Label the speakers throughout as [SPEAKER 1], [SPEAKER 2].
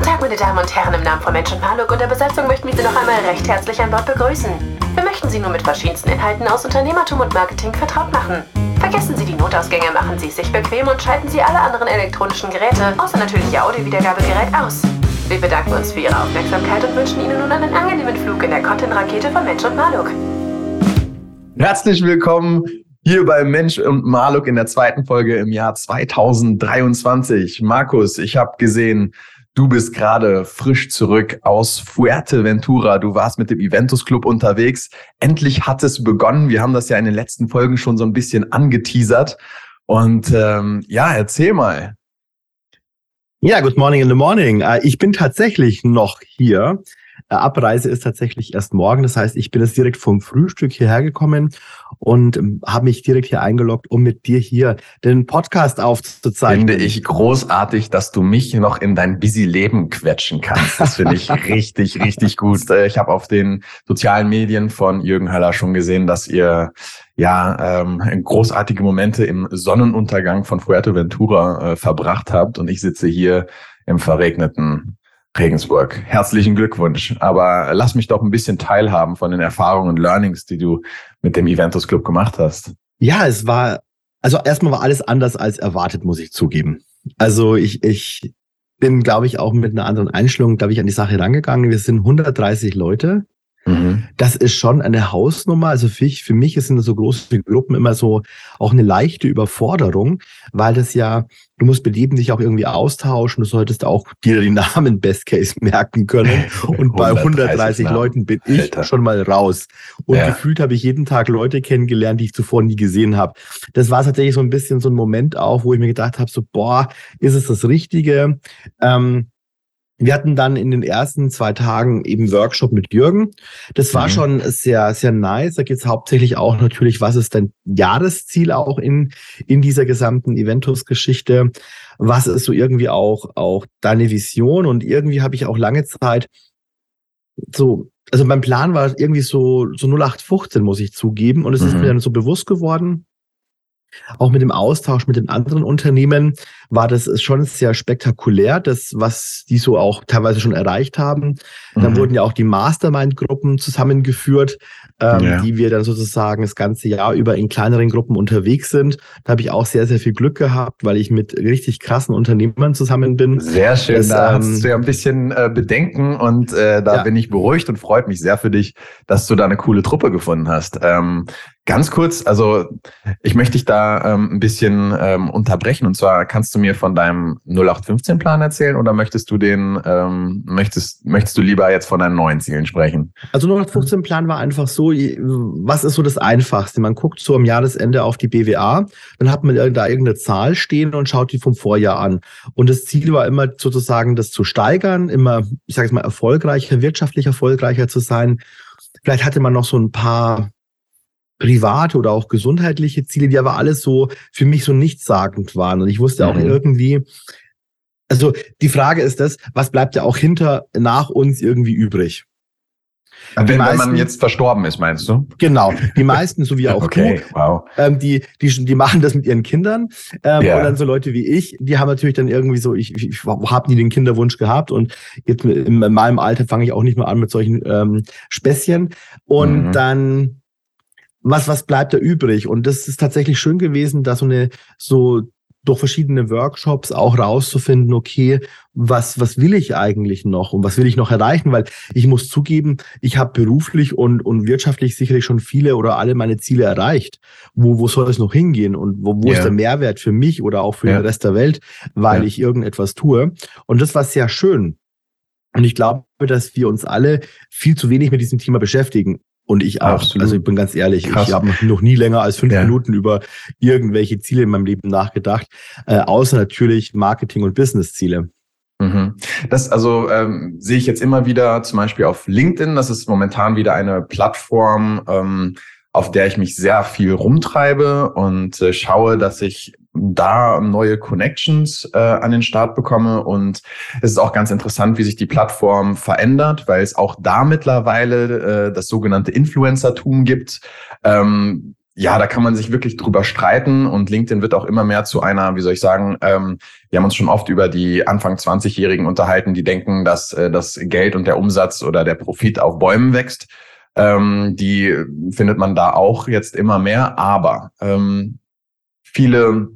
[SPEAKER 1] Guten Tag, meine Damen und Herren, im Namen von Mensch und Maluk und der Besatzung möchten wir Sie noch einmal recht herzlich an Bord begrüßen. Wir möchten Sie nur mit verschiedensten Inhalten aus Unternehmertum und Marketing vertraut machen. Vergessen Sie die Notausgänge, machen Sie es sich bequem und schalten Sie alle anderen elektronischen Geräte, außer natürlich Ihr Audiowiedergabegerät, aus. Wir bedanken uns für Ihre Aufmerksamkeit und wünschen Ihnen nun einen angenehmen Flug in der Content-Rakete von Mensch und Maluk.
[SPEAKER 2] Herzlich willkommen hier bei Mensch und Maluk in der zweiten Folge im Jahr 2023. Markus, ich habe gesehen, du bist gerade frisch zurück aus Fuerteventura. Du warst mit dem Eventus Club unterwegs. Endlich hat es begonnen. Wir haben das ja in den letzten Folgen schon so ein bisschen angeteasert. Und ähm, ja, erzähl mal.
[SPEAKER 3] Ja, good morning in the morning. Äh, ich bin tatsächlich noch hier. Äh, Abreise ist tatsächlich erst morgen. Das heißt, ich bin jetzt direkt vom Frühstück hierher gekommen und ähm, habe mich direkt hier eingeloggt, um mit dir hier den Podcast aufzuzeichnen.
[SPEAKER 2] Finde ich großartig, dass du mich noch in dein busy Leben quetschen kannst. Das finde ich richtig, richtig gut. Äh, ich habe auf den sozialen Medien von Jürgen Höller schon gesehen, dass ihr ja ähm, großartige Momente im Sonnenuntergang von Fuerteventura äh, verbracht habt und ich sitze hier im verregneten Regensburg. Herzlichen Glückwunsch. Aber lass mich doch ein bisschen teilhaben von den Erfahrungen und Learnings, die du mit dem Eventus Club gemacht hast.
[SPEAKER 3] Ja, es war, also erstmal war alles anders als erwartet, muss ich zugeben. Also ich, ich bin, glaube ich, auch mit einer anderen Einstellung, glaube ich, an die Sache rangegangen. Wir sind 130 Leute Mhm. Das ist schon eine Hausnummer. Also für, ich, für mich sind so große Gruppen immer so auch eine leichte Überforderung, weil das ja, du musst jedem dich auch irgendwie austauschen. Du solltest auch dir die Namen Best Case merken können. Und bei 130 Namen. Leuten bin ich Alter. schon mal raus. Und ja. gefühlt habe ich jeden Tag Leute kennengelernt, die ich zuvor nie gesehen habe. Das war tatsächlich so ein bisschen so ein Moment auch, wo ich mir gedacht habe, so, boah, ist es das Richtige? Ähm, wir hatten dann in den ersten zwei Tagen eben Workshop mit Jürgen. Das war mhm. schon sehr, sehr nice. Da geht es hauptsächlich auch natürlich, was ist dein Jahresziel auch in, in dieser gesamten Eventus-Geschichte? Was ist so irgendwie auch, auch deine Vision? Und irgendwie habe ich auch lange Zeit so, also mein Plan war irgendwie so, so 0815, muss ich zugeben. Und es mhm. ist mir dann so bewusst geworden, auch mit dem Austausch mit den anderen Unternehmen war das schon sehr spektakulär, das, was die so auch teilweise schon erreicht haben. Dann mhm. wurden ja auch die Mastermind-Gruppen zusammengeführt, ähm, ja. die wir dann sozusagen das ganze Jahr über in kleineren Gruppen unterwegs sind. Da habe ich auch sehr, sehr viel Glück gehabt, weil ich mit richtig krassen Unternehmern zusammen bin.
[SPEAKER 2] Sehr schön, das, da ähm, hast du ja ein bisschen äh, Bedenken und äh, da ja. bin ich beruhigt und freut mich sehr für dich, dass du da eine coole Truppe gefunden hast. Ähm, Ganz kurz, also ich möchte dich da ähm, ein bisschen ähm, unterbrechen. Und zwar kannst du mir von deinem 0815-Plan erzählen oder möchtest du den, ähm, möchtest, möchtest du lieber jetzt von deinen neuen Zielen sprechen?
[SPEAKER 3] Also 0815-Plan war einfach so, was ist so das Einfachste? Man guckt so am Jahresende auf die BWA, dann hat man da irgendeine Zahl stehen und schaut die vom Vorjahr an. Und das Ziel war immer sozusagen, das zu steigern, immer, ich sage es mal, erfolgreicher, wirtschaftlich erfolgreicher zu sein. Vielleicht hatte man noch so ein paar private oder auch gesundheitliche Ziele, die aber alles so für mich so nichtssagend waren. Und ich wusste auch mhm. irgendwie, also die Frage ist das, was bleibt ja auch hinter nach uns irgendwie übrig?
[SPEAKER 2] Wenn, meisten, wenn man jetzt verstorben ist, meinst du?
[SPEAKER 3] Genau. Die meisten, so wie auch okay, du, wow. ähm, die, die, die machen das mit ihren Kindern. Ähm, yeah. Und dann so Leute wie ich, die haben natürlich dann irgendwie so, ich, ich, ich habe nie den Kinderwunsch gehabt und jetzt in meinem Alter fange ich auch nicht mehr an mit solchen ähm, Späßchen. Und mhm. dann was, was bleibt da übrig? Und das ist tatsächlich schön gewesen, da so eine, so durch verschiedene Workshops auch rauszufinden, okay, was, was will ich eigentlich noch und was will ich noch erreichen? Weil ich muss zugeben, ich habe beruflich und, und wirtschaftlich sicherlich schon viele oder alle meine Ziele erreicht. Wo, wo soll es noch hingehen und wo, wo yeah. ist der Mehrwert für mich oder auch für yeah. den Rest der Welt, weil yeah. ich irgendetwas tue? Und das war sehr schön. Und ich glaube, dass wir uns alle viel zu wenig mit diesem Thema beschäftigen. Und ich auch. Absolut. Also ich bin ganz ehrlich, Krass. ich habe noch nie länger als fünf ja. Minuten über irgendwelche Ziele in meinem Leben nachgedacht, äh, außer natürlich Marketing- und Business-Ziele.
[SPEAKER 2] Mhm. Das also ähm, sehe ich jetzt immer wieder, zum Beispiel auf LinkedIn. Das ist momentan wieder eine Plattform, ähm, auf der ich mich sehr viel rumtreibe und äh, schaue, dass ich da neue Connections äh, an den Start bekomme. Und es ist auch ganz interessant, wie sich die Plattform verändert, weil es auch da mittlerweile äh, das sogenannte Influencertum gibt. Ähm, ja, da kann man sich wirklich drüber streiten und LinkedIn wird auch immer mehr zu einer, wie soll ich sagen, ähm, wir haben uns schon oft über die Anfang 20-Jährigen unterhalten, die denken, dass äh, das Geld und der Umsatz oder der Profit auf Bäumen wächst. Ähm, die findet man da auch jetzt immer mehr, aber ähm, viele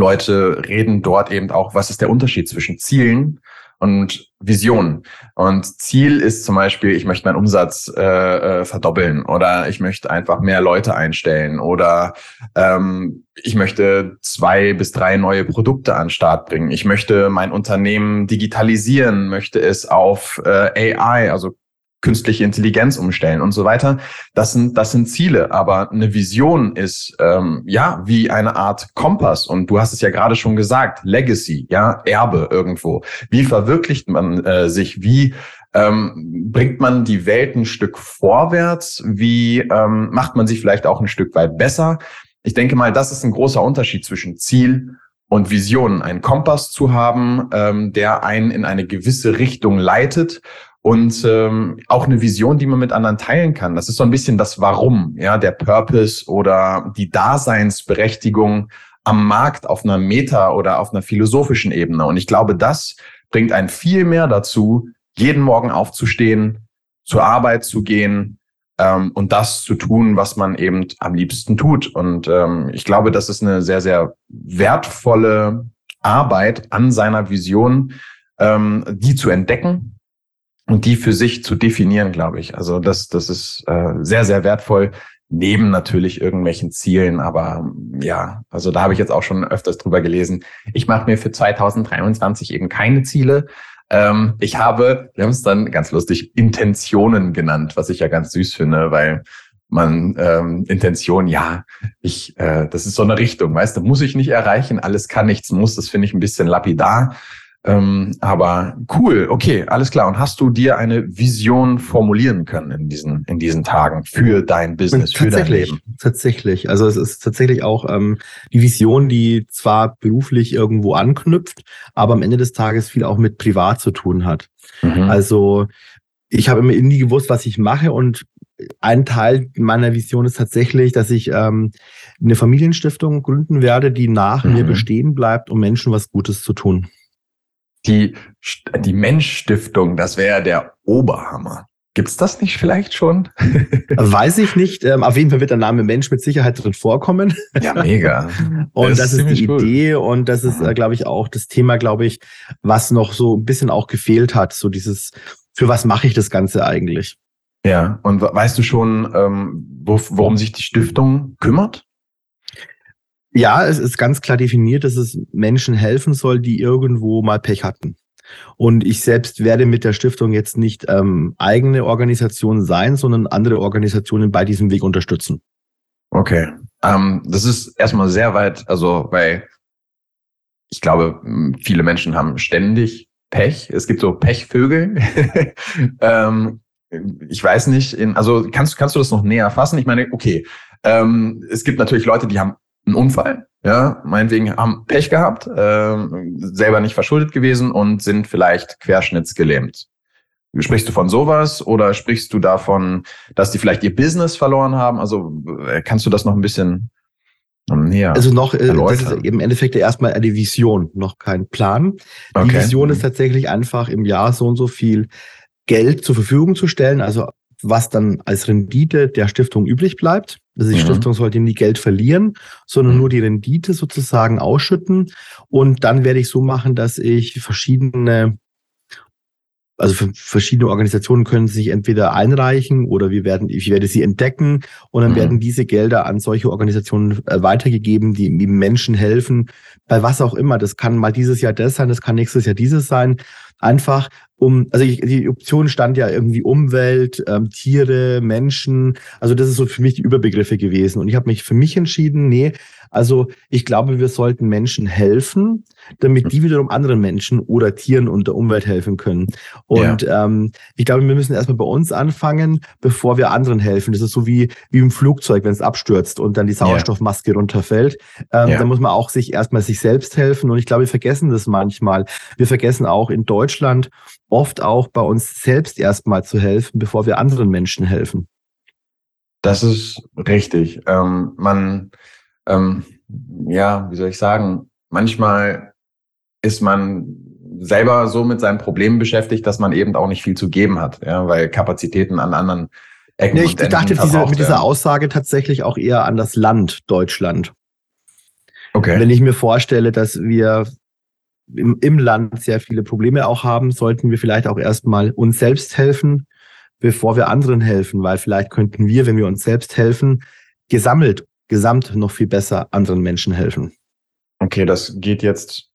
[SPEAKER 2] Leute reden dort eben auch, was ist der Unterschied zwischen Zielen und Vision. Und Ziel ist zum Beispiel, ich möchte meinen Umsatz äh, äh, verdoppeln oder ich möchte einfach mehr Leute einstellen oder ähm, ich möchte zwei bis drei neue Produkte an den Start bringen. Ich möchte mein Unternehmen digitalisieren, möchte es auf äh, AI, also künstliche Intelligenz umstellen und so weiter. Das sind, das sind Ziele, aber eine Vision ist ähm, ja wie eine Art Kompass. Und du hast es ja gerade schon gesagt, Legacy, ja, Erbe irgendwo. Wie verwirklicht man äh, sich? Wie ähm, bringt man die Welt ein Stück vorwärts? Wie ähm, macht man sich vielleicht auch ein Stück weit besser? Ich denke mal, das ist ein großer Unterschied zwischen Ziel und Vision. Einen Kompass zu haben, ähm, der einen in eine gewisse Richtung leitet und ähm, auch eine Vision, die man mit anderen teilen kann. Das ist so ein bisschen das Warum, ja, der Purpose oder die Daseinsberechtigung am Markt auf einer Meta- oder auf einer philosophischen Ebene. Und ich glaube, das bringt einen viel mehr dazu, jeden Morgen aufzustehen, zur Arbeit zu gehen ähm, und das zu tun, was man eben am liebsten tut. Und ähm, ich glaube, das ist eine sehr, sehr wertvolle Arbeit an seiner Vision, ähm, die zu entdecken und die für sich zu definieren, glaube ich. Also das, das ist äh, sehr, sehr wertvoll, neben natürlich irgendwelchen Zielen. Aber ja, also da habe ich jetzt auch schon öfters drüber gelesen. Ich mache mir für 2023 eben keine Ziele. Ähm, ich habe, wir haben es dann ganz lustig, Intentionen genannt, was ich ja ganz süß finde, weil man ähm, Intention, ja, ich, äh, das ist so eine Richtung, weißt du, muss ich nicht erreichen, alles kann, nichts muss, das finde ich ein bisschen lapidar. Ähm, aber cool, okay, alles klar. Und hast du dir eine Vision formulieren können in diesen, in diesen Tagen für dein Business, für dein Leben?
[SPEAKER 3] Tatsächlich. Also es ist tatsächlich auch ähm, die Vision, die zwar beruflich irgendwo anknüpft, aber am Ende des Tages viel auch mit privat zu tun hat. Mhm. Also ich habe immer nie gewusst, was ich mache und ein Teil meiner Vision ist tatsächlich, dass ich ähm, eine Familienstiftung gründen werde, die nach mhm. mir bestehen bleibt, um Menschen was Gutes zu tun.
[SPEAKER 2] Die, die Mensch-Stiftung, das wäre der Oberhammer. Gibt's das nicht vielleicht schon?
[SPEAKER 3] Weiß ich nicht. Ähm, auf jeden Fall wird der Name Mensch mit Sicherheit drin vorkommen.
[SPEAKER 2] Ja, mega.
[SPEAKER 3] und das, das ist, die cool. Idee und das ist, äh, glaube ich, auch das Thema, glaube ich, was noch so ein bisschen auch gefehlt hat. So dieses, für was mache ich das Ganze eigentlich?
[SPEAKER 2] Ja, und weißt du schon, ähm, worum sich die Stiftung kümmert?
[SPEAKER 3] Ja, es ist ganz klar definiert, dass es Menschen helfen soll, die irgendwo mal Pech hatten. Und ich selbst werde mit der Stiftung jetzt nicht ähm, eigene Organisation sein, sondern andere Organisationen bei diesem Weg unterstützen.
[SPEAKER 2] Okay. Ähm, das ist erstmal sehr weit, also weil ich glaube, viele Menschen haben ständig Pech. Es gibt so Pechvögel. ähm, ich weiß nicht, in, also kannst, kannst du das noch näher fassen? Ich meine, okay, ähm, es gibt natürlich Leute, die haben einen Unfall, ja, meinetwegen haben Pech gehabt, äh, selber nicht verschuldet gewesen und sind vielleicht querschnittsgelähmt. Sprichst du von sowas oder sprichst du davon, dass die vielleicht ihr Business verloren haben? Also äh, kannst du das noch ein bisschen
[SPEAKER 3] näher Also noch, äh, das ist im Endeffekt erstmal eine Vision, noch kein Plan. Die okay. Vision ist tatsächlich einfach im Jahr so und so viel Geld zur Verfügung zu stellen, also was dann als Rendite der Stiftung übrig bleibt. Also die mhm. Stiftung sollte nie Geld verlieren, sondern mhm. nur die Rendite sozusagen ausschütten. Und dann werde ich so machen, dass ich verschiedene also verschiedene Organisationen können sich entweder einreichen oder wir werden, ich werde sie entdecken und dann mhm. werden diese Gelder an solche Organisationen äh, weitergegeben, die Menschen helfen, bei was auch immer. Das kann mal dieses Jahr das sein, das kann nächstes Jahr dieses sein. Einfach um, also ich, die Option stand ja irgendwie Umwelt, ähm, Tiere, Menschen. Also das ist so für mich die Überbegriffe gewesen. Und ich habe mich für mich entschieden, nee, also ich glaube, wir sollten Menschen helfen, damit die wiederum anderen Menschen oder Tieren und der Umwelt helfen können. Und ja. ähm, ich glaube, wir müssen erstmal bei uns anfangen, bevor wir anderen helfen. Das ist so wie, wie im Flugzeug, wenn es abstürzt und dann die Sauerstoffmaske ja. runterfällt. Ähm, ja. Da muss man auch sich erstmal sich selbst helfen. Und ich glaube, wir vergessen das manchmal. Wir vergessen auch in Deutschland oft auch bei uns selbst erstmal zu helfen, bevor wir anderen Menschen helfen.
[SPEAKER 2] Das ist richtig. Ähm, man, ähm, ja, wie soll ich sagen, manchmal ist man selber so mit seinen Problemen beschäftigt, dass man eben auch nicht viel zu geben hat, ja, weil Kapazitäten an anderen
[SPEAKER 3] Ecken nee, ich dachte diese, mit dieser Aussage tatsächlich auch eher an das Land Deutschland. Okay. Wenn ich mir vorstelle, dass wir im, im Land sehr viele Probleme auch haben, sollten wir vielleicht auch erstmal uns selbst helfen, bevor wir anderen helfen, weil vielleicht könnten wir, wenn wir uns selbst helfen, gesammelt, gesamt noch viel besser anderen Menschen helfen.
[SPEAKER 2] Okay, das geht jetzt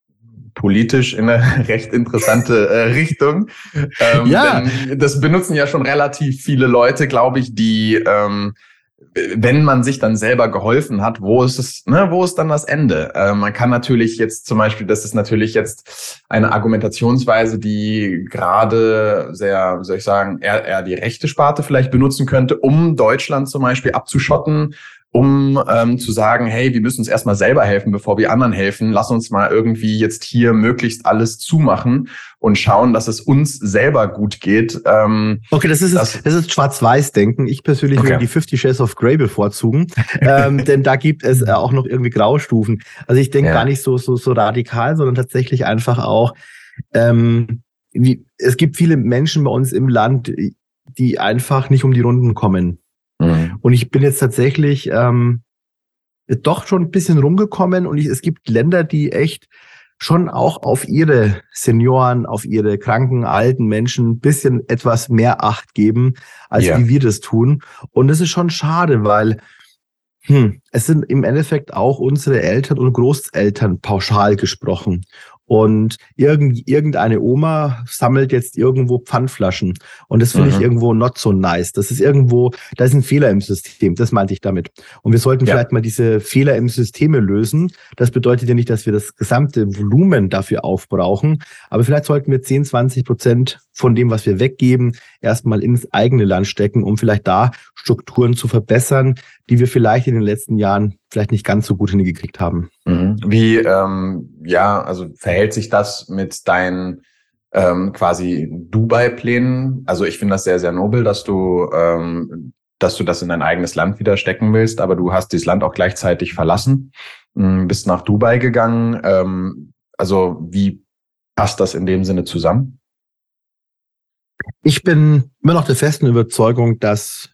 [SPEAKER 2] politisch in eine recht interessante äh, Richtung. Ähm, ja. das benutzen ja schon relativ viele Leute, glaube ich, die ähm, wenn man sich dann selber geholfen hat, wo ist es, ne, wo ist dann das Ende? Äh, man kann natürlich jetzt zum Beispiel, das ist natürlich jetzt eine Argumentationsweise, die gerade sehr, wie soll ich sagen, eher, eher die rechte Sparte vielleicht benutzen könnte, um Deutschland zum Beispiel abzuschotten um ähm, zu sagen, hey, wir müssen uns erstmal selber helfen, bevor wir anderen helfen. Lass uns mal irgendwie jetzt hier möglichst alles zumachen und schauen, dass es uns selber gut geht.
[SPEAKER 3] Ähm, okay, das ist, das, das ist Schwarz-Weiß-Denken. Ich persönlich okay. würde die 50 Shades of Grey bevorzugen, ähm, denn da gibt es äh, auch noch irgendwie Graustufen. Also ich denke ja. gar nicht so, so, so radikal, sondern tatsächlich einfach auch, ähm, wie, es gibt viele Menschen bei uns im Land, die einfach nicht um die Runden kommen. Mhm. Und ich bin jetzt tatsächlich ähm, doch schon ein bisschen rumgekommen und ich, es gibt Länder, die echt schon auch auf ihre Senioren, auf ihre kranken, alten Menschen ein bisschen etwas mehr Acht geben, als ja. wie wir das tun. Und das ist schon schade, weil hm, es sind im Endeffekt auch unsere Eltern und Großeltern pauschal gesprochen. Und irgend, irgendeine Oma sammelt jetzt irgendwo Pfandflaschen. Und das finde mhm. ich irgendwo not so nice. Das ist irgendwo, da ist ein Fehler im System. Das meinte ich damit. Und wir sollten ja. vielleicht mal diese Fehler im Systeme lösen. Das bedeutet ja nicht, dass wir das gesamte Volumen dafür aufbrauchen. Aber vielleicht sollten wir 10, 20 Prozent von dem, was wir weggeben, erstmal ins eigene Land stecken, um vielleicht da Strukturen zu verbessern, die wir vielleicht in den letzten Jahren vielleicht nicht ganz so gut hingekriegt haben.
[SPEAKER 2] Mhm. Wie, ähm, ja, also verhält sich das mit deinen ähm, quasi Dubai-Plänen? Also ich finde das sehr, sehr nobel, dass du, ähm, dass du das in dein eigenes Land wieder stecken willst, aber du hast dieses Land auch gleichzeitig verlassen, ähm, bist nach Dubai gegangen. Ähm, also wie passt das in dem Sinne zusammen?
[SPEAKER 3] Ich bin immer noch der festen Überzeugung, dass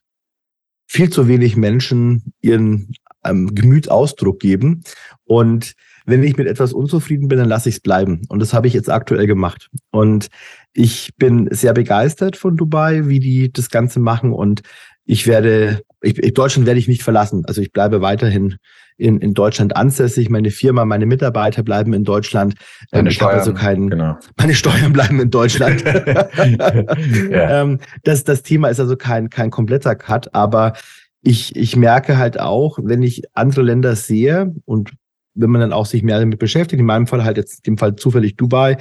[SPEAKER 3] viel zu wenig Menschen ihren ähm, Gemüt Ausdruck geben. Und wenn ich mit etwas unzufrieden bin, dann lasse ich es bleiben. Und das habe ich jetzt aktuell gemacht. Und ich bin sehr begeistert von Dubai, wie die das Ganze machen. Und ich werde, ich, Deutschland werde ich nicht verlassen. Also ich bleibe weiterhin in, in Deutschland ansässig. Meine Firma, meine Mitarbeiter bleiben in Deutschland.
[SPEAKER 2] Meine ähm, Steuern, also keinen,
[SPEAKER 3] genau. meine Steuern bleiben in Deutschland. ja. ähm, das, das Thema ist also kein, kein kompletter Cut, aber ich, ich merke halt auch, wenn ich andere Länder sehe und wenn man dann auch sich mehr damit beschäftigt, in meinem Fall halt jetzt in dem Fall zufällig Dubai,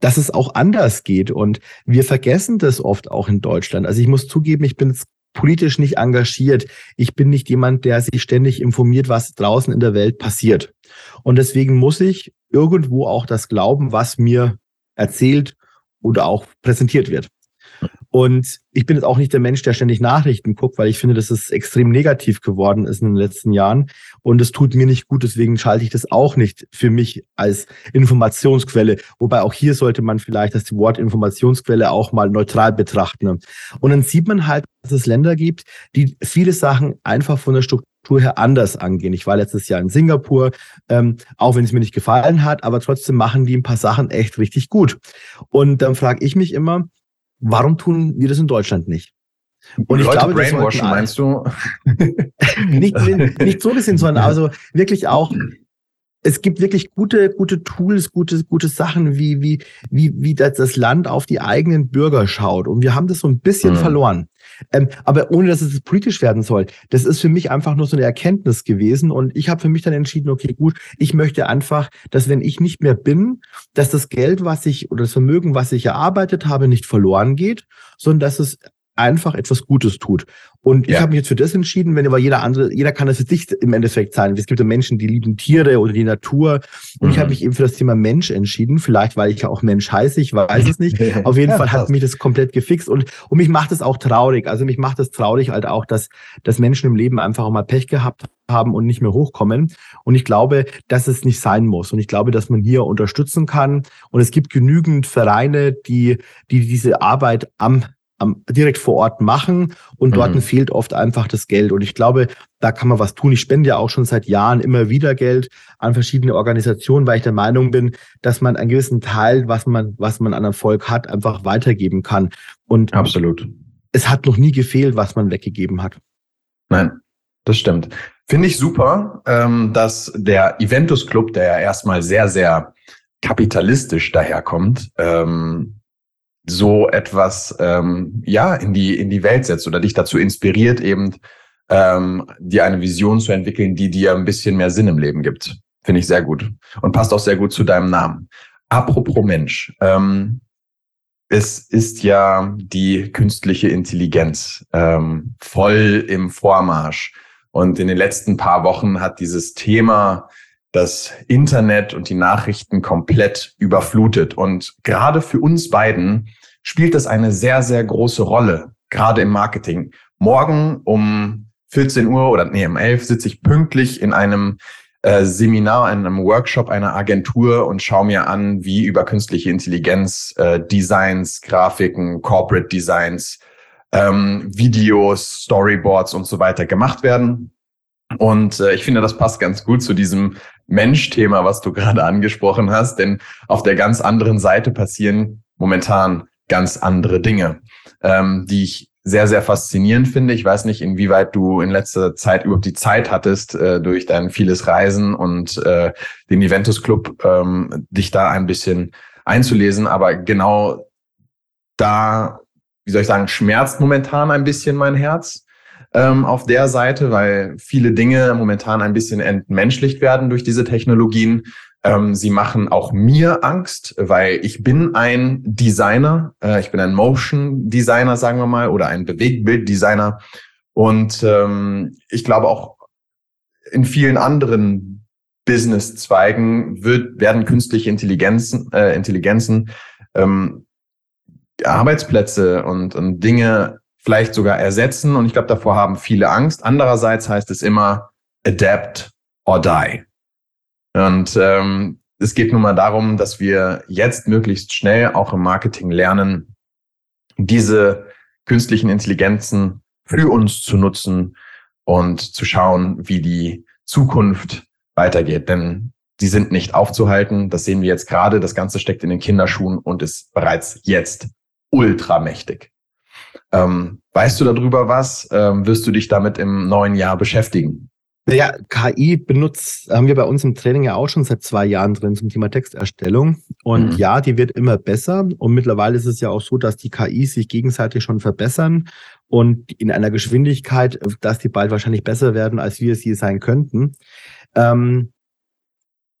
[SPEAKER 3] dass es auch anders geht. Und wir vergessen das oft auch in Deutschland. Also ich muss zugeben, ich bin politisch nicht engagiert. Ich bin nicht jemand, der sich ständig informiert, was draußen in der Welt passiert. Und deswegen muss ich irgendwo auch das glauben, was mir erzählt oder auch präsentiert wird. Und ich bin jetzt auch nicht der Mensch, der ständig Nachrichten guckt, weil ich finde, dass es extrem negativ geworden ist in den letzten Jahren. Und es tut mir nicht gut, deswegen schalte ich das auch nicht für mich als Informationsquelle. Wobei auch hier sollte man vielleicht das Wort Informationsquelle auch mal neutral betrachten. Und dann sieht man halt, dass es Länder gibt, die viele Sachen einfach von der Struktur her anders angehen. Ich war letztes Jahr in Singapur, ähm, auch wenn es mir nicht gefallen hat, aber trotzdem machen die ein paar Sachen echt richtig gut. Und dann frage ich mich immer, Warum tun wir das in Deutschland nicht?
[SPEAKER 2] Und ich Leute glaube, brainwashen, meinst du?
[SPEAKER 3] nicht, nicht so gesehen, sondern also wirklich auch, es gibt wirklich gute, gute Tools, gute, gute Sachen, wie, wie, wie, wie das Land auf die eigenen Bürger schaut. Und wir haben das so ein bisschen mhm. verloren. Ähm, aber ohne dass es politisch werden soll. Das ist für mich einfach nur so eine Erkenntnis gewesen. Und ich habe für mich dann entschieden, okay, gut, ich möchte einfach, dass wenn ich nicht mehr bin, dass das Geld, was ich oder das Vermögen, was ich erarbeitet habe, nicht verloren geht, sondern dass es einfach etwas Gutes tut. Und ich
[SPEAKER 2] Ja.
[SPEAKER 3] habe mich jetzt für das entschieden, wenn aber jeder andere, jeder kann das für sich im Endeffekt sein. Es gibt ja Menschen, die lieben Tiere oder die Natur. Und ich
[SPEAKER 2] Mhm.
[SPEAKER 3] habe mich eben für das Thema Mensch entschieden. Vielleicht, weil ich ja auch Mensch heiße, ich weiß es nicht. Auf jeden
[SPEAKER 2] Ja,
[SPEAKER 3] Fall hat mich das komplett gefixt und, und mich macht es auch traurig. Also mich macht es traurig halt auch, dass, dass Menschen im Leben einfach auch mal Pech gehabt haben und nicht mehr hochkommen. Und ich glaube, dass es nicht sein muss. Und ich glaube, dass man hier unterstützen kann. Und es gibt genügend Vereine, die, die diese Arbeit am am, direkt vor Ort machen und dort
[SPEAKER 2] Mhm.
[SPEAKER 3] fehlt oft einfach das Geld. Und ich glaube, da kann man was tun. Ich spende ja auch schon seit Jahren immer wieder Geld an verschiedene Organisationen, weil ich der Meinung bin, dass man einen gewissen Teil, was man, was man an Erfolg hat, einfach weitergeben kann. Und
[SPEAKER 2] Absolut.
[SPEAKER 3] es hat noch nie gefehlt, was man weggegeben hat.
[SPEAKER 2] Nein, das stimmt. Finde ich super, ähm, dass der Eventus Club, der ja erstmal sehr, sehr kapitalistisch daherkommt, ähm, so etwas ähm, ja in die in die Welt setzt oder dich dazu inspiriert, eben ähm, dir eine Vision zu entwickeln, die dir ein bisschen mehr Sinn im Leben gibt. Finde ich sehr gut und passt auch sehr gut zu deinem Namen. Apropos Mensch, ähm, es ist ja die künstliche Intelligenz ähm, voll im Vormarsch. Und in den letzten paar Wochen hat dieses Thema das Internet und die Nachrichten komplett überflutet. Und gerade für uns beiden spielt das eine sehr, sehr große Rolle, gerade im Marketing. Morgen um 14 Uhr oder nee, um 11 sitze ich pünktlich in einem äh, Seminar, in einem Workshop einer Agentur und schaue mir an, wie über künstliche Intelligenz äh, Designs, Grafiken, Corporate Designs, ähm, Videos, Storyboards und so weiter gemacht werden. Und äh, ich finde, das passt ganz gut zu diesem Mensch-Thema, was du gerade angesprochen hast, denn auf der ganz anderen Seite passieren momentan ganz andere Dinge, ähm, die ich sehr, sehr faszinierend finde. Ich weiß nicht, inwieweit du in letzter Zeit überhaupt die Zeit hattest, äh, durch dein vieles Reisen und äh, den Eventus Club, ähm, dich da ein bisschen einzulesen. Aber genau da, wie soll ich sagen, schmerzt momentan ein bisschen mein Herz ähm, auf der Seite, weil viele Dinge momentan ein bisschen entmenschlicht werden durch diese Technologien. Ähm, sie machen auch mir Angst, weil ich bin ein Designer, äh, ich bin ein Motion Designer, sagen wir mal, oder ein Bewegtbild-Designer. Und ähm, ich glaube auch in vielen anderen Business-Zweigen wird, werden künstliche Intelligenzen, äh, Intelligenzen ähm, Arbeitsplätze und, und Dinge vielleicht sogar ersetzen. Und ich glaube, davor haben viele Angst. Andererseits heißt es immer adapt or die. Und ähm, es geht nun mal darum, dass wir jetzt möglichst schnell auch im Marketing lernen, diese künstlichen Intelligenzen für uns zu nutzen und zu schauen, wie die Zukunft weitergeht. Denn die sind nicht aufzuhalten. Das sehen wir jetzt gerade. Das Ganze steckt in den Kinderschuhen und ist bereits jetzt ultramächtig. Ähm, weißt du darüber was? Ähm, wirst du dich damit im neuen Jahr beschäftigen?
[SPEAKER 3] Naja, KI benutzt, haben wir bei uns im Training ja auch schon seit zwei Jahren drin zum Thema Texterstellung. Und
[SPEAKER 2] Mhm.
[SPEAKER 3] ja, die wird immer besser. Und mittlerweile ist es ja auch so, dass die KIs sich gegenseitig schon verbessern und in einer Geschwindigkeit, dass die bald wahrscheinlich besser werden, als wir es je sein könnten. Ähm,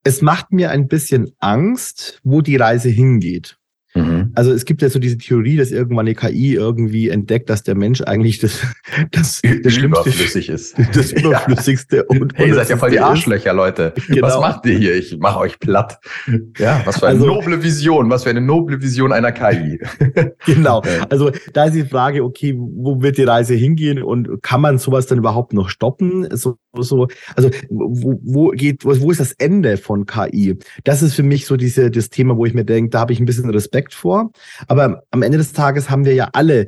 [SPEAKER 3] es macht mir ein bisschen Angst, wo die Reise hingeht. Also es gibt ja so diese Theorie, dass irgendwann eine KI irgendwie entdeckt, dass der Mensch eigentlich das, das, das schlimmste,
[SPEAKER 2] ist.
[SPEAKER 3] das überflüssigste und
[SPEAKER 2] Hey, ihr seid ja voll die. Arschlöcher, Leute.
[SPEAKER 3] Genau.
[SPEAKER 2] Was macht ihr hier? Ich mache euch platt. Ja, was für eine
[SPEAKER 3] Also-
[SPEAKER 2] noble Vision, was für eine noble Vision einer KI.
[SPEAKER 3] Genau. Also da ist die Frage, okay, wo wird die Reise hingehen und kann man sowas dann überhaupt noch stoppen? So, so, also wo, wo geht, wo wo ist das Ende von KI? Das ist für mich so diese, das Thema, wo ich mir denke, da habe ich ein bisschen Respekt vor. Aber am Ende des Tages haben wir ja alle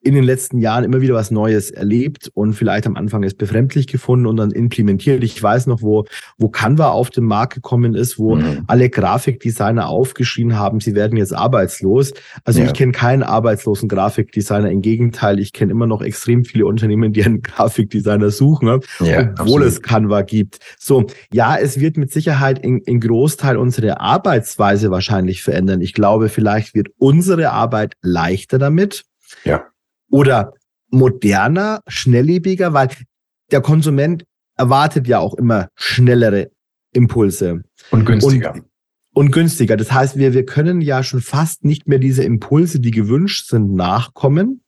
[SPEAKER 3] in den letzten Jahren immer wieder was Neues erlebt und vielleicht am Anfang es befremdlich gefunden und dann implementiert. Ich weiß noch, wo, wo Canva auf den Markt gekommen ist, wo
[SPEAKER 2] Mhm.
[SPEAKER 3] alle Grafikdesigner aufgeschrien haben, sie werden jetzt arbeitslos. Also
[SPEAKER 2] Ja.
[SPEAKER 3] ich kenne keinen arbeitslosen Grafikdesigner. Im Gegenteil, ich kenne immer noch extrem viele Unternehmen, die einen Grafikdesigner suchen, ne?
[SPEAKER 2] Ja,
[SPEAKER 3] obwohl
[SPEAKER 2] absolut.
[SPEAKER 3] es Canva gibt. So, ja, es wird mit Sicherheit in, in Großteil unsere Arbeitsweise wahrscheinlich verändern. Ich glaube, vielleicht wird unsere Arbeit leichter damit.
[SPEAKER 2] Ja.
[SPEAKER 3] Oder moderner, schnelllebiger, weil der Konsument erwartet ja auch immer schnellere Impulse
[SPEAKER 2] Und günstiger.
[SPEAKER 3] und günstiger. Das heißt, wir, wir können ja schon fast nicht mehr diese Impulse, die gewünscht sind, nachkommen.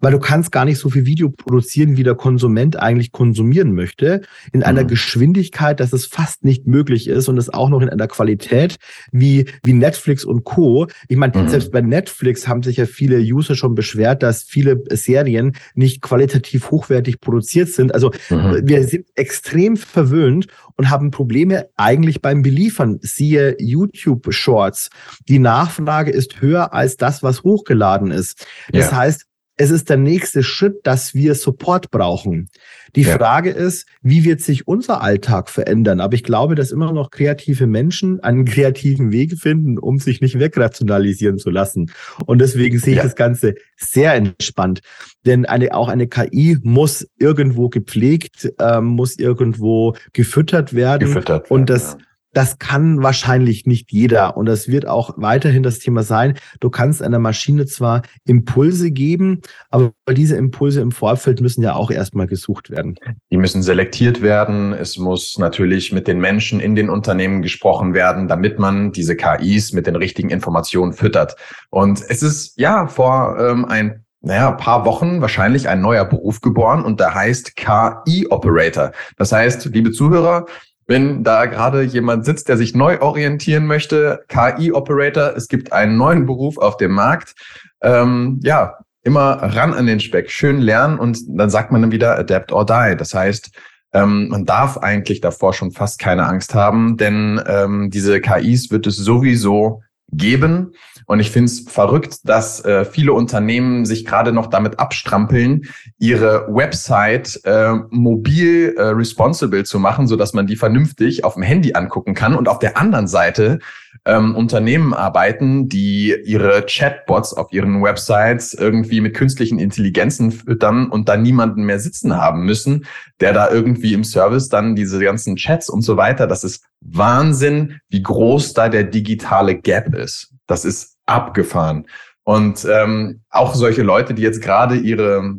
[SPEAKER 3] Weil du kannst gar nicht so viel Video produzieren, wie der Konsument eigentlich konsumieren möchte, in einer mhm. Geschwindigkeit, dass es fast nicht möglich ist und es auch noch in einer Qualität wie, wie Netflix und Co. Ich meine, mhm. selbst bei Netflix haben sich ja viele User schon beschwert, dass viele Serien nicht qualitativ hochwertig produziert sind. Also mhm. wir sind extrem verwöhnt und haben Probleme eigentlich beim Beliefern. Siehe YouTube Shorts. Die Nachfrage ist höher als das, was hochgeladen ist. Das ja. heißt, es ist der nächste Schritt, dass wir Support brauchen. Die ja. Frage ist, wie wird sich unser Alltag verändern? Aber ich glaube, dass immer noch kreative Menschen einen kreativen Weg finden, um sich nicht wegrationalisieren zu lassen. Und deswegen sehe ich ja. das Ganze sehr entspannt. Denn eine, auch eine KI muss irgendwo gepflegt, äh, muss irgendwo gefüttert werden. Gefüttert werden, und das, ja das kann wahrscheinlich nicht jeder. Und das wird auch weiterhin das Thema sein. Du kannst einer Maschine zwar Impulse geben, aber diese Impulse im Vorfeld müssen ja auch erstmal gesucht werden.
[SPEAKER 2] Die müssen selektiert werden. Es muss natürlich mit den Menschen in den Unternehmen gesprochen werden, damit man diese KIs mit den richtigen Informationen füttert. Und es ist ja vor ähm, ein naja, paar Wochen wahrscheinlich ein neuer Beruf geboren und der heißt KI-Operator. Das heißt, liebe Zuhörer, wenn da gerade jemand sitzt, der sich neu orientieren möchte, KI-Operator, es gibt einen neuen Beruf auf dem Markt. Ähm, ja, immer ran an den Speck, schön lernen und dann sagt man dann wieder adapt or die. Das heißt, ähm, man darf eigentlich davor schon fast keine Angst haben, denn ähm, diese KIs wird es sowieso geben. Und ich finde es verrückt, dass äh, viele Unternehmen sich gerade noch damit abstrampeln, ihre Website äh, mobil äh, responsible zu machen, so dass man die vernünftig auf dem Handy angucken kann. Und auf der anderen Seite ähm, Unternehmen arbeiten, die ihre Chatbots auf ihren Websites irgendwie mit künstlichen Intelligenzen füttern und dann niemanden mehr sitzen haben müssen, der da irgendwie im Service dann diese ganzen Chats und so weiter. Das ist Wahnsinn, wie groß da der digitale Gap ist. Das ist abgefahren. Und ähm, auch solche Leute, die jetzt gerade ihre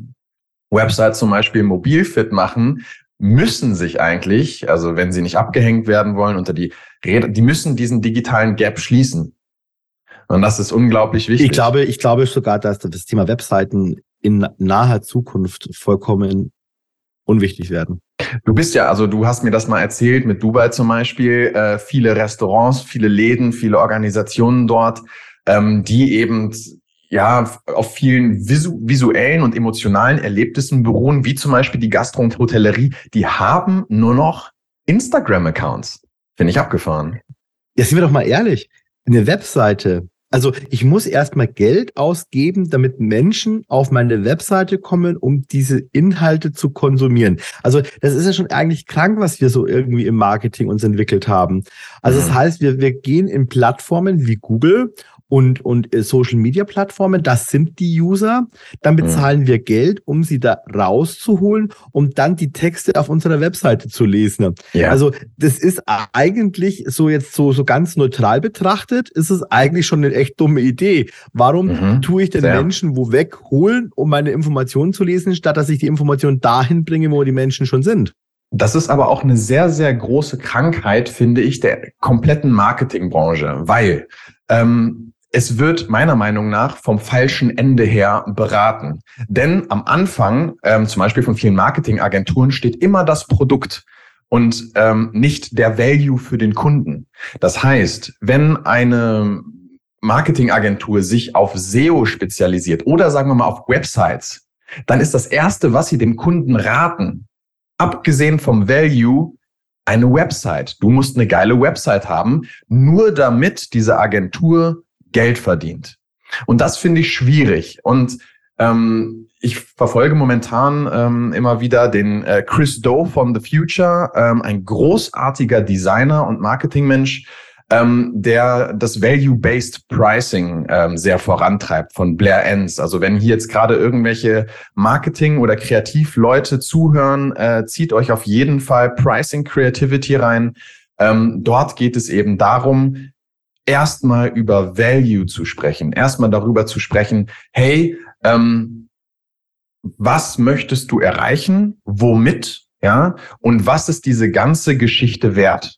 [SPEAKER 2] Website zum Beispiel mobil fit machen, müssen sich eigentlich, also wenn sie nicht abgehängt werden wollen unter die die müssen diesen digitalen Gap schließen. Und das ist unglaublich wichtig.
[SPEAKER 3] Ich glaube, ich glaube sogar, dass das Thema Webseiten in naher Zukunft vollkommen unwichtig werden.
[SPEAKER 2] Du bist ja, also du hast mir das mal erzählt mit Dubai zum Beispiel, äh, viele Restaurants, viele Läden, viele Organisationen dort, ähm, die eben ja auf vielen visu visuellen und emotionalen Erlebnissen beruhen, wie zum Beispiel die Gastro und Hotellerie, die haben nur noch Instagram-Accounts. Finde ich abgefahren.
[SPEAKER 3] Ja, sind wir doch mal ehrlich. Eine Webseite also ich muss erstmal Geld ausgeben, damit Menschen auf meine Webseite kommen, um diese Inhalte zu konsumieren. Also das ist ja schon eigentlich krank, was wir so irgendwie im Marketing uns entwickelt haben. Also mhm. das heißt, wir, wir gehen in Plattformen wie Google und, und äh, Social Media Plattformen, das sind die User. Dann mhm. bezahlen mhm. wir Geld, um sie da rauszuholen, um dann die Texte auf unserer Webseite zu lesen. Ja. Also das ist eigentlich so jetzt so, so ganz neutral betrachtet, ist es eigentlich schon eine echt dumme Idee. Warum mhm. tue ich den Sehr. Menschen wo wegholen, um meine Informationen zu lesen, statt dass ich die Informationen dahin bringe, wo die Menschen schon sind?
[SPEAKER 2] Das ist aber auch eine sehr, sehr große Krankheit, finde ich, der kompletten Marketingbranche, weil ähm, es wird meiner Meinung nach vom falschen Ende her beraten. Denn am Anfang, ähm, zum Beispiel von vielen Marketingagenturen, steht immer das Produkt und ähm, nicht der Value für den Kunden. Das heißt, wenn eine Marketingagentur sich auf SEO spezialisiert oder sagen wir mal auf Websites, dann ist das Erste, was sie dem Kunden raten, abgesehen vom Value, eine Website. Du musst eine geile Website haben, nur damit diese Agentur Geld verdient. Und das finde ich schwierig. Und ähm, ich verfolge momentan ähm, immer wieder den äh, Chris Doe von The Future, ähm, ein großartiger Designer und Marketingmensch, ähm, der das Value-Based Pricing ähm, sehr vorantreibt von Blair Enns. Also wenn hier jetzt gerade irgendwelche Marketing- oder Kreativleute zuhören, äh, zieht euch auf jeden Fall Pricing Creativity rein. Ähm, dort geht es eben darum, erstmal über Value zu sprechen, erstmal darüber zu sprechen, hey, ähm, was möchtest du erreichen, womit, ja, und was ist diese ganze Geschichte wert?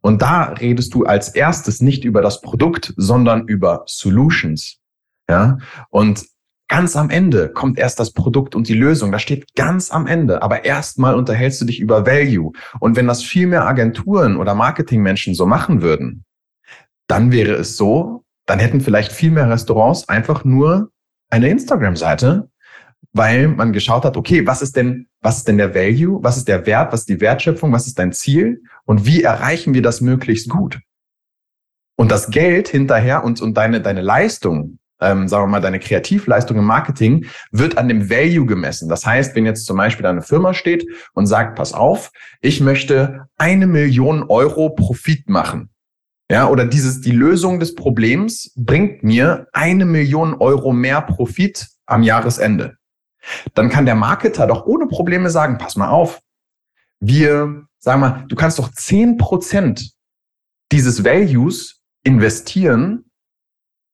[SPEAKER 2] Und da redest du als erstes nicht über das Produkt, sondern über Solutions, ja, und Ganz am Ende kommt erst das Produkt und die Lösung. Das steht ganz am Ende. Aber erstmal unterhältst du dich über Value. Und wenn das viel mehr Agenturen oder Marketingmenschen so machen würden, dann wäre es so, dann hätten vielleicht viel mehr Restaurants einfach nur eine Instagram-Seite, weil man geschaut hat, okay, was ist denn, was ist denn der Value? Was ist der Wert? Was ist die Wertschöpfung? Was ist dein Ziel? Und wie erreichen wir das möglichst gut? Und das Geld hinterher und, und deine, deine Leistung, ähm, sagen wir mal, deine Kreativleistung im Marketing wird an dem Value gemessen. Das heißt, wenn jetzt zum Beispiel eine Firma steht und sagt, pass auf, ich möchte eine Million Euro Profit machen. Ja, oder dieses, die Lösung des Problems bringt mir eine Million Euro mehr Profit am Jahresende. Dann kann der Marketer doch ohne Probleme sagen, pass mal auf, wir, sagen wir, du kannst doch zehn Prozent dieses Values investieren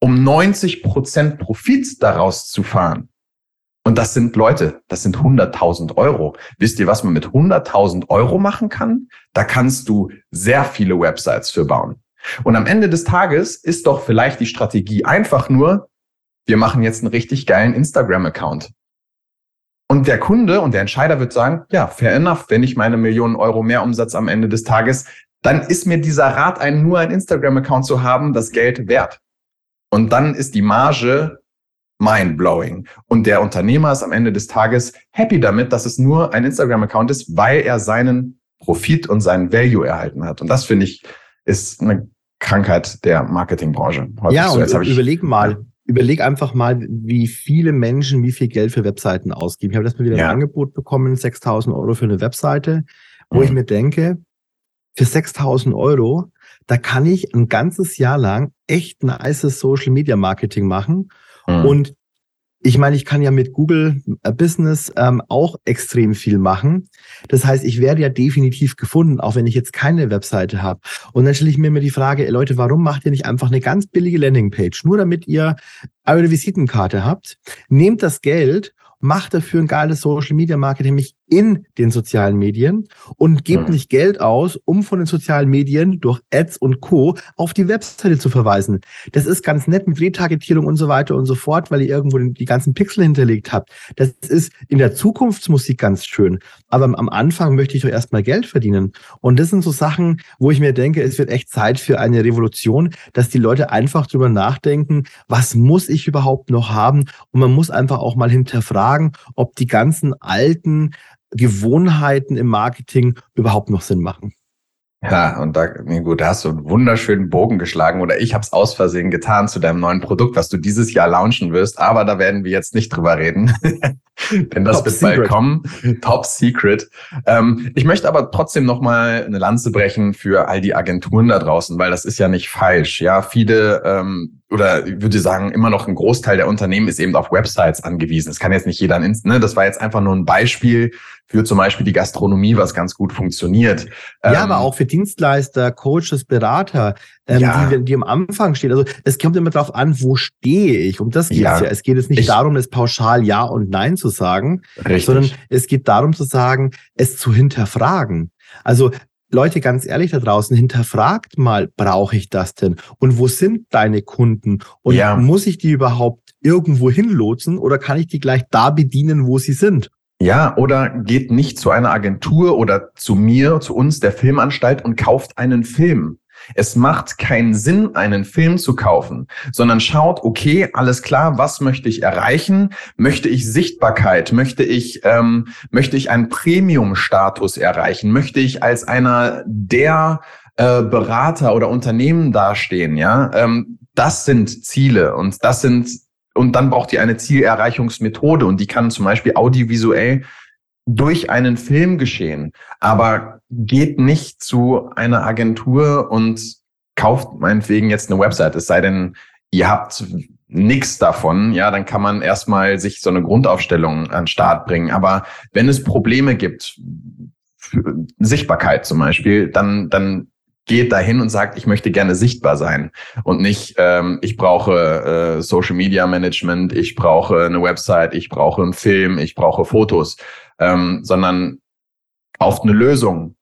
[SPEAKER 2] um 90 Prozent Profit daraus zu fahren. Und das sind Leute, das sind 100.000 Euro. Wisst ihr, was man mit 100.000 Euro machen kann? Da kannst du sehr viele Websites für bauen. Und am Ende des Tages ist doch vielleicht die Strategie einfach nur, wir machen jetzt einen richtig geilen Instagram-Account. Und der Kunde und der Entscheider wird sagen, ja, fair enough, wenn ich meine Millionen Euro mehr Umsatz am Ende des Tages, dann ist mir dieser Rat, ein, nur ein Instagram-Account zu haben, das Geld wert. Und dann ist die Marge mind-blowing. Und der Unternehmer ist am Ende des Tages happy damit, dass es nur ein Instagram-Account ist, weil er seinen Profit und seinen Value erhalten hat. Und das finde ich ist eine Krankheit der Marketingbranche.
[SPEAKER 3] ja, so. und überleg mal, überleg einfach mal, wie viele Menschen wie viel Geld für Webseiten ausgeben. Ich habe das mal wieder ja. ein Angebot bekommen, 6000 Euro für eine Webseite, wo mhm. ich mir denke, für 6000 Euro da kann ich ein ganzes Jahr lang echt nice Social Media Marketing machen. Mhm. Und ich meine, ich kann ja mit Google äh, Business ähm, auch extrem viel machen. Das heißt, ich werde ja definitiv gefunden, auch wenn ich jetzt keine Webseite habe. Und dann stelle ich mir immer die Frage, Leute, warum macht ihr nicht einfach eine ganz billige Landingpage? Nur damit ihr eure Visitenkarte habt. Nehmt das Geld macht dafür ein geiles Social Media Marketing, mich in den sozialen Medien und gebt mhm. nicht Geld aus, um von den sozialen Medien durch Ads und Co. auf die Webseite zu verweisen. Das ist ganz nett mit Retargetierung und so weiter und so fort, weil ihr irgendwo die ganzen Pixel hinterlegt habt. Das ist in der Zukunftsmusik ganz schön. Aber am Anfang möchte ich doch erstmal Geld verdienen. Und das sind so Sachen, wo ich mir denke, es wird echt Zeit für eine Revolution, dass die Leute einfach drüber nachdenken, was muss ich überhaupt noch haben? Und man muss einfach auch mal hinterfragen, ob die ganzen alten Gewohnheiten im Marketing überhaupt noch Sinn machen.
[SPEAKER 2] Ja, und da, gut, da hast du einen wunderschönen Bogen geschlagen oder ich habe es aus Versehen getan zu deinem neuen Produkt, was du dieses Jahr launchen wirst, aber da werden wir jetzt nicht drüber reden, denn das Top wird secret. bald kommen. Top Secret. Ähm, ich möchte aber trotzdem nochmal eine Lanze brechen für all die Agenturen da draußen, weil das ist ja nicht falsch. Ja, viele ähm, oder ich würde sagen, immer noch ein Großteil der Unternehmen ist eben auf Websites angewiesen. Das kann jetzt nicht jeder, ne? das war jetzt einfach nur ein Beispiel für zum Beispiel die Gastronomie, was ganz gut funktioniert.
[SPEAKER 3] Ja, ähm, aber auch für Dienstleister, Coaches, Berater, ähm, ja. die, die am Anfang stehen. Also es kommt immer darauf an, wo stehe ich. Um das geht ja. es ja. Es geht jetzt nicht ich, darum, es pauschal Ja und Nein zu sagen, richtig. sondern es geht darum zu sagen, es zu hinterfragen. Also Leute, ganz ehrlich da draußen, hinterfragt mal, brauche ich das denn? Und wo sind deine Kunden? Und ja. muss ich die überhaupt irgendwo hinlotsen oder kann ich die gleich da bedienen, wo sie sind?
[SPEAKER 2] Ja, oder geht nicht zu einer Agentur oder zu mir, zu uns, der Filmanstalt und kauft einen Film. Es macht keinen Sinn, einen Film zu kaufen, sondern schaut, okay, alles klar, was möchte ich erreichen? Möchte ich Sichtbarkeit? Möchte ich, ähm, möchte ich einen Premium-Status erreichen? Möchte ich als einer der äh, Berater oder Unternehmen dastehen? Ja, ähm, das sind Ziele und das sind und dann braucht ihr eine Zielerreichungsmethode und die kann zum Beispiel audiovisuell durch einen Film geschehen. Aber geht nicht zu einer Agentur und kauft meinetwegen jetzt eine Website. Es sei denn, ihr habt nichts davon, ja, dann kann man erstmal sich so eine Grundaufstellung an den Start bringen. Aber wenn es Probleme gibt, Sichtbarkeit zum Beispiel, dann, dann geht dahin und sagt, ich möchte gerne sichtbar sein und nicht, ähm, ich brauche äh, Social Media Management, ich brauche eine Website, ich brauche einen Film, ich brauche Fotos, ähm, sondern kauft eine Lösung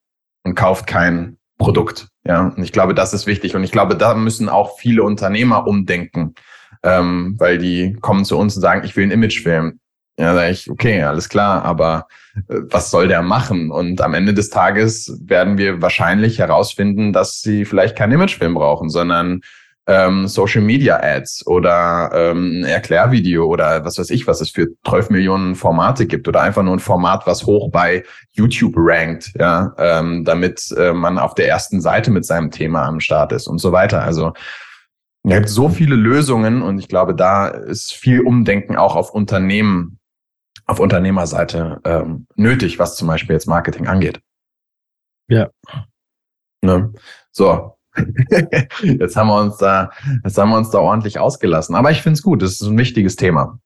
[SPEAKER 2] und kauft kein Produkt. Ja, und ich glaube, das ist wichtig und ich glaube, da müssen auch viele Unternehmer umdenken. ähm, weil die kommen zu uns und sagen, ich will einen Imagefilm. Ja, sage ich, okay, alles klar, aber äh, was soll der machen? Und am Ende des Tages werden wir wahrscheinlich herausfinden, dass sie vielleicht keinen Imagefilm brauchen, sondern ähm, Social Media Ads oder ähm, ein Erklärvideo oder was weiß ich, was es für 12 Millionen Formate gibt oder einfach nur ein Format, was hoch bei YouTube rankt, ja, ähm, damit äh, man auf der ersten Seite mit seinem Thema am Start ist und so weiter. Also es gibt so viele Lösungen und ich glaube, da ist viel Umdenken auch auf Unternehmen, auf Unternehmerseite ähm, nötig, was zum Beispiel jetzt Marketing angeht.
[SPEAKER 3] Ja.
[SPEAKER 2] Ne? So, jetzt haben wir uns da, jetzt haben wir uns da ordentlich ausgelassen. Aber ich finde es gut. Das ist ein wichtiges Thema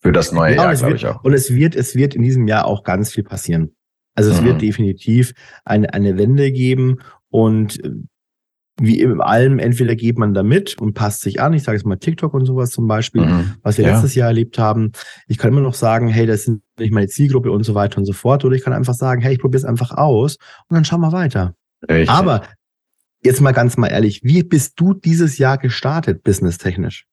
[SPEAKER 2] für das neue ja, Jahr, glaube ich auch.
[SPEAKER 3] Und es wird, es wird in diesem Jahr auch ganz viel passieren. Also es mhm. wird definitiv eine, eine Wende geben und äh, wie in allem, entweder geht man da mit und passt sich an. Ich sage jetzt mal TikTok und sowas zum Beispiel, mhm. was wir ja. letztes Jahr erlebt haben. Ich kann immer noch sagen, hey, das sind nicht meine Zielgruppe und so weiter und so fort. Oder ich kann einfach sagen, hey, ich probiere es einfach aus und dann schauen wir weiter. Richtig. Aber Jetzt mal ganz mal ehrlich, wie bist du dieses Jahr gestartet, businesstechnisch?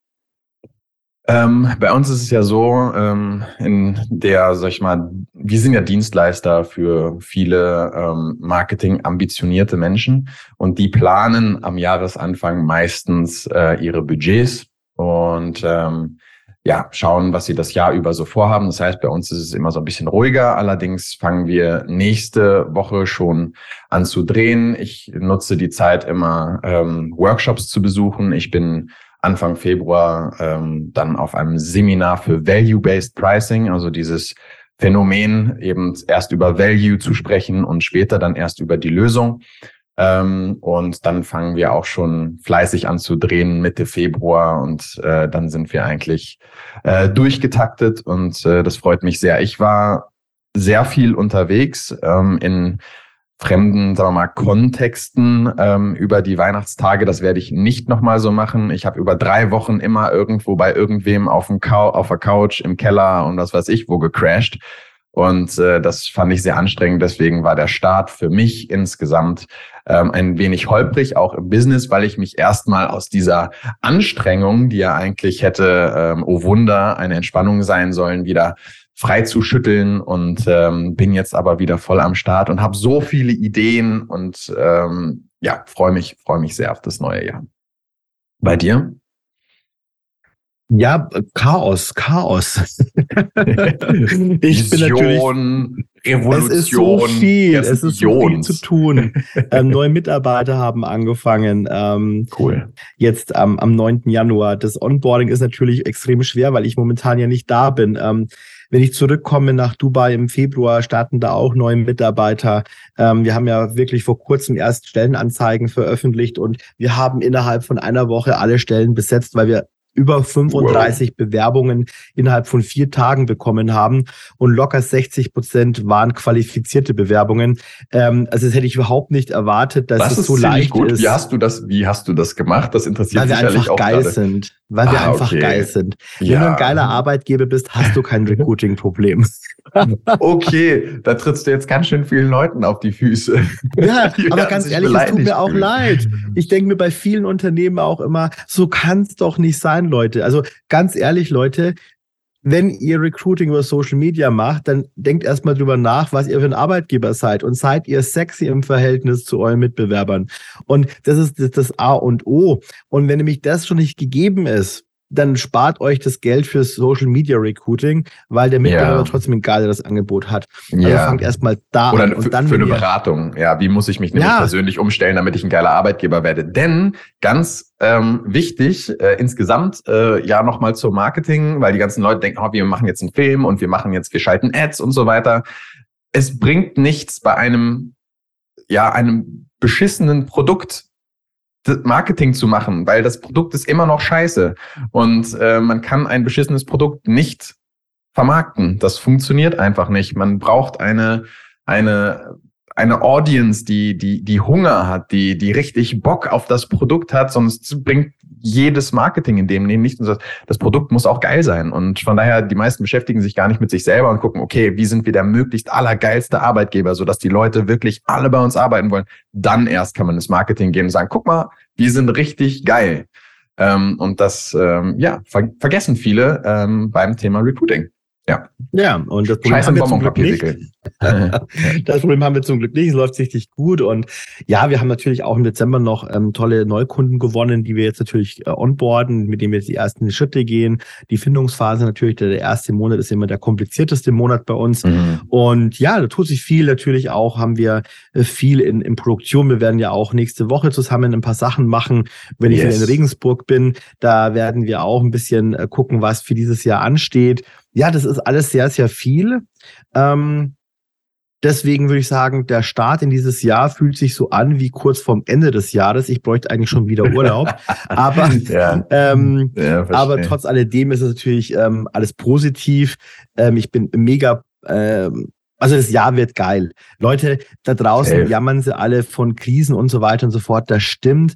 [SPEAKER 2] Ähm, bei uns ist es ja so, ähm, in der, sag ich mal, wir sind ja Dienstleister für viele ähm, Marketing-ambitionierte Menschen und die planen am Jahresanfang meistens äh, ihre Budgets und ähm, ja, schauen, was sie das Jahr über so vorhaben. Das heißt, bei uns ist es immer so ein bisschen ruhiger. Allerdings fangen wir nächste Woche schon an zu drehen. Ich nutze die Zeit immer, ähm, Workshops zu besuchen. Ich bin Anfang Februar ähm, dann auf einem Seminar für Value-Based Pricing, also dieses Phänomen, eben erst über Value zu sprechen und später dann erst über die Lösung. Ähm, und dann fangen wir auch schon fleißig an zu drehen Mitte Februar und äh, dann sind wir eigentlich äh, durchgetaktet und äh, das freut mich sehr. Ich war sehr viel unterwegs ähm, in fremden, sagen wir mal, Kontexten ähm, über die Weihnachtstage. Das werde ich nicht nochmal so machen. Ich habe über drei Wochen immer irgendwo bei irgendwem auf, dem auf der Couch, im Keller und was weiß ich wo gecrashed. Und äh, das fand ich sehr anstrengend. Deswegen war der Start für mich insgesamt ähm, ein wenig holprig, auch im Business, weil ich mich erstmal aus dieser Anstrengung, die ja eigentlich hätte, ähm, oh Wunder, eine Entspannung sein sollen, wieder frei zu schütteln und ähm, bin jetzt aber wieder voll am Start und habe so viele Ideen und ähm, ja, freue mich, freue mich sehr auf das neue Jahr. Bei dir?
[SPEAKER 3] Ja, Chaos, Chaos.
[SPEAKER 2] ich bin natürlich. Revolution.
[SPEAKER 3] Es ist so viel, es ist so viel zu tun. ähm, neue Mitarbeiter haben angefangen. Ähm,
[SPEAKER 2] cool.
[SPEAKER 3] Jetzt ähm, am 9. Januar. Das Onboarding ist natürlich extrem schwer, weil ich momentan ja nicht da bin. Ähm, wenn ich zurückkomme nach Dubai im Februar, starten da auch neue Mitarbeiter. Ähm, wir haben ja wirklich vor kurzem erst Stellenanzeigen veröffentlicht und wir haben innerhalb von einer Woche alle Stellen besetzt, weil wir über 35 wow. Bewerbungen innerhalb von vier Tagen bekommen haben und locker 60 Prozent waren qualifizierte Bewerbungen. Ähm, also das hätte ich überhaupt nicht erwartet, dass das es so leicht gut. ist.
[SPEAKER 2] Wie hast du das? Wie hast du das gemacht? Das interessiert
[SPEAKER 3] weil
[SPEAKER 2] mich
[SPEAKER 3] wir einfach geil gerade. sind. Weil ah, wir einfach okay. geil sind. Wenn ja. du ein geiler Arbeitgeber bist, hast du kein Recruiting-Problem.
[SPEAKER 2] okay, da trittst du jetzt ganz schön vielen Leuten auf die Füße.
[SPEAKER 3] Ja, aber ganz ehrlich, es tut mir auch leid. Ich denke mir bei vielen Unternehmen auch immer, so kann es doch nicht sein, Leute. Also ganz ehrlich, Leute, wenn ihr Recruiting über Social Media macht, dann denkt erstmal drüber nach, was ihr für ein Arbeitgeber seid und seid ihr sexy im Verhältnis zu euren Mitbewerbern. Und das ist das A und O. Und wenn nämlich das schon nicht gegeben ist, dann spart euch das Geld für Social Media Recruiting, weil der Mitbewerber ja. trotzdem ein geiles Angebot hat. Also ja. fangt erstmal da
[SPEAKER 2] Oder
[SPEAKER 3] an.
[SPEAKER 2] Und dann für eine Beratung. Ja, wie muss ich mich nämlich ja. persönlich umstellen, damit ich ein geiler Arbeitgeber werde? Denn ganz ähm, wichtig, äh, insgesamt äh, ja nochmal zum Marketing, weil die ganzen Leute denken, oh, wir machen jetzt einen Film und wir machen jetzt, wir schalten Ads und so weiter. Es bringt nichts bei einem, ja, einem beschissenen Produkt Marketing zu machen, weil das Produkt ist immer noch scheiße. Und äh, man kann ein beschissenes Produkt nicht vermarkten. Das funktioniert einfach nicht. Man braucht eine, eine, eine Audience, die, die, die Hunger hat, die, die richtig Bock auf das Produkt hat, sonst bringt jedes Marketing in dem nicht. Das Produkt muss auch geil sein. Und von daher, die meisten beschäftigen sich gar nicht mit sich selber und gucken, okay, wie sind wir der möglichst allergeilste Arbeitgeber, sodass die Leute wirklich alle bei uns arbeiten wollen. Dann erst kann man ins Marketing gehen und sagen, guck mal, wir sind richtig geil. Ähm, und das ähm, ja, ver vergessen viele ähm, beim Thema Recruiting. Ja.
[SPEAKER 3] Ja, und das Problem Scheiß haben wir zum Glück nicht. das Problem haben wir zum Glück nicht. Es läuft richtig gut. Und ja, wir haben natürlich auch im Dezember noch ähm, tolle Neukunden gewonnen, die wir jetzt natürlich äh, onboarden, mit denen wir jetzt die ersten Schritte gehen. Die Findungsphase natürlich, der, der erste Monat ist immer der komplizierteste Monat bei uns. Mhm. Und ja, da tut sich viel. Natürlich auch haben wir äh, viel in, in Produktion. Wir werden ja auch nächste Woche zusammen ein paar Sachen machen. Wenn yes. ich in Regensburg bin, da werden wir auch ein bisschen äh, gucken, was für dieses Jahr ansteht ja, das ist alles sehr, sehr viel. Ähm, deswegen würde ich sagen, der Start in dieses Jahr fühlt sich so an wie kurz vorm Ende des Jahres. Ich bräuchte eigentlich schon wieder Urlaub. aber, ja. Ähm, ja, aber trotz alledem ist es natürlich ähm, alles positiv. Ähm, ich bin mega ähm, also das Jahr wird geil. Leute, da draußen Safe. jammern sie alle von Krisen und so weiter und so fort. Das stimmt.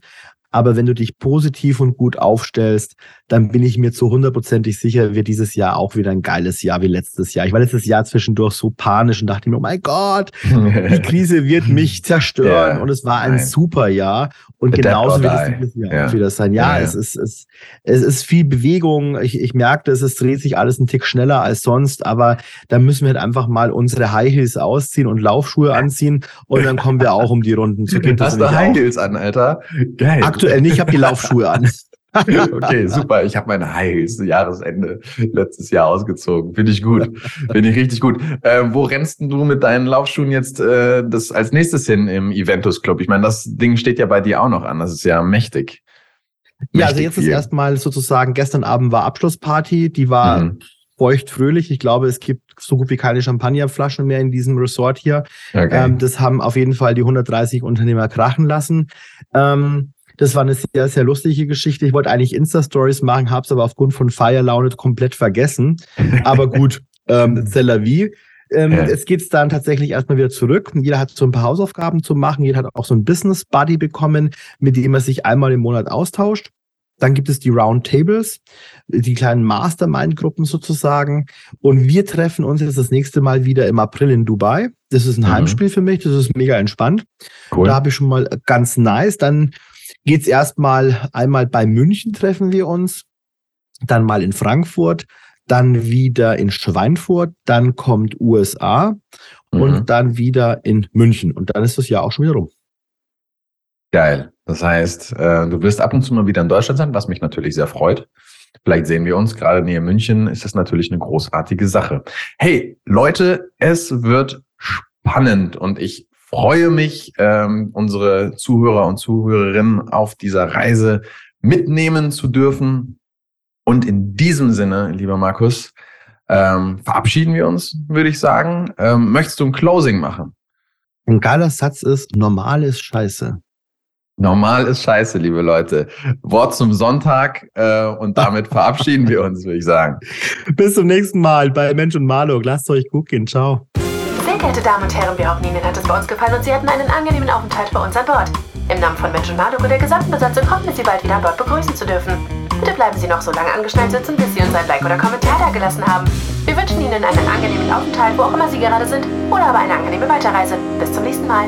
[SPEAKER 3] Aber wenn du dich positiv und gut aufstellst, dann bin ich mir zu hundertprozentig sicher, wird dieses Jahr auch wieder ein geiles Jahr wie letztes Jahr. Ich war letztes Jahr zwischendurch so panisch und dachte mir, oh mein Gott, die Krise wird mich zerstören. Yeah, und es war ein nein. super Jahr. Und The genauso wird es dieses Jahr yeah. auch wieder sein. Ja, yeah, es, ist, es, es ist viel Bewegung. Ich, ich merke, es dreht sich alles einen Tick schneller als sonst. Aber da müssen wir halt einfach mal unsere High Heels ausziehen und Laufschuhe anziehen. Und dann kommen wir auch um die Runden.
[SPEAKER 2] So geht Hast du High Heels an, Alter?
[SPEAKER 3] Geil. Aktuell nicht, ich habe die Laufschuhe an.
[SPEAKER 2] okay, super. Ich habe meine Highs Jahresende letztes Jahr ausgezogen. Finde ich gut. Finde ich richtig gut. Äh, wo rennst du mit deinen Laufschuhen jetzt äh, das als nächstes hin im Eventus Club? Ich meine, das Ding steht ja bei dir auch noch an. Das ist ja mächtig.
[SPEAKER 3] Ja, also jetzt viel. ist erstmal sozusagen, gestern Abend war Abschlussparty, die war mhm. feucht fröhlich. Ich glaube, es gibt so gut wie keine Champagnerflaschen mehr in diesem Resort hier. Okay. Ähm, das haben auf jeden Fall die 130 Unternehmer krachen lassen. Ähm, das war eine sehr, sehr lustige Geschichte. Ich wollte eigentlich Insta-Stories machen, habe es aber aufgrund von Feierlaune komplett vergessen. Aber gut, ähm, c'est la vie. Ähm, ja. Es geht dann tatsächlich erstmal wieder zurück. Jeder hat so ein paar Hausaufgaben zu machen. Jeder hat auch so ein Business Buddy bekommen, mit dem er sich einmal im Monat austauscht. Dann gibt es die Roundtables, die kleinen Mastermind-Gruppen sozusagen. Und wir treffen uns jetzt das nächste Mal wieder im April in Dubai. Das ist ein mhm. Heimspiel für mich. Das ist mega entspannt. Cool. Da habe ich schon mal ganz nice. Dann geht's erstmal einmal bei München treffen wir uns, dann mal in Frankfurt, dann wieder in Schweinfurt, dann kommt USA mhm. und dann wieder in München. Und dann ist das Jahr auch schon wieder rum.
[SPEAKER 2] Geil. Das heißt, äh, du wirst ab und zu mal wieder in Deutschland sein, was mich natürlich sehr freut. Vielleicht sehen wir uns gerade näher München, ist das natürlich eine großartige Sache. Hey, Leute, es wird spannend und ich freue mich, ähm, unsere Zuhörer und Zuhörerinnen auf dieser Reise mitnehmen zu dürfen. Und in diesem Sinne, lieber Markus, ähm, verabschieden wir uns, würde ich sagen. Ähm, möchtest du ein Closing machen?
[SPEAKER 3] Ein geiler Satz ist, normal ist scheiße.
[SPEAKER 2] Normal ist scheiße, liebe Leute. Wort zum Sonntag äh, und damit verabschieden wir uns, würde ich sagen.
[SPEAKER 3] Bis zum nächsten Mal bei Mensch und Marlo. Lasst euch gut gehen. Ciao.
[SPEAKER 1] Sehr geehrte Damen und Herren, wir hoffen, Ihnen hat es bei uns gefallen und Sie hatten einen angenehmen Aufenthalt bei uns an Bord. Im Namen von Mensch und Marduk und der gesamten Besatzung hoffen wir, Sie bald wieder an Bord begrüßen zu dürfen. Bitte bleiben Sie noch so lange angeschnallt sitzen, bis Sie uns ein Like oder Kommentar da gelassen haben. Wir wünschen Ihnen einen angenehmen Aufenthalt, wo auch immer Sie gerade sind, oder aber eine angenehme Weiterreise. Bis zum nächsten Mal.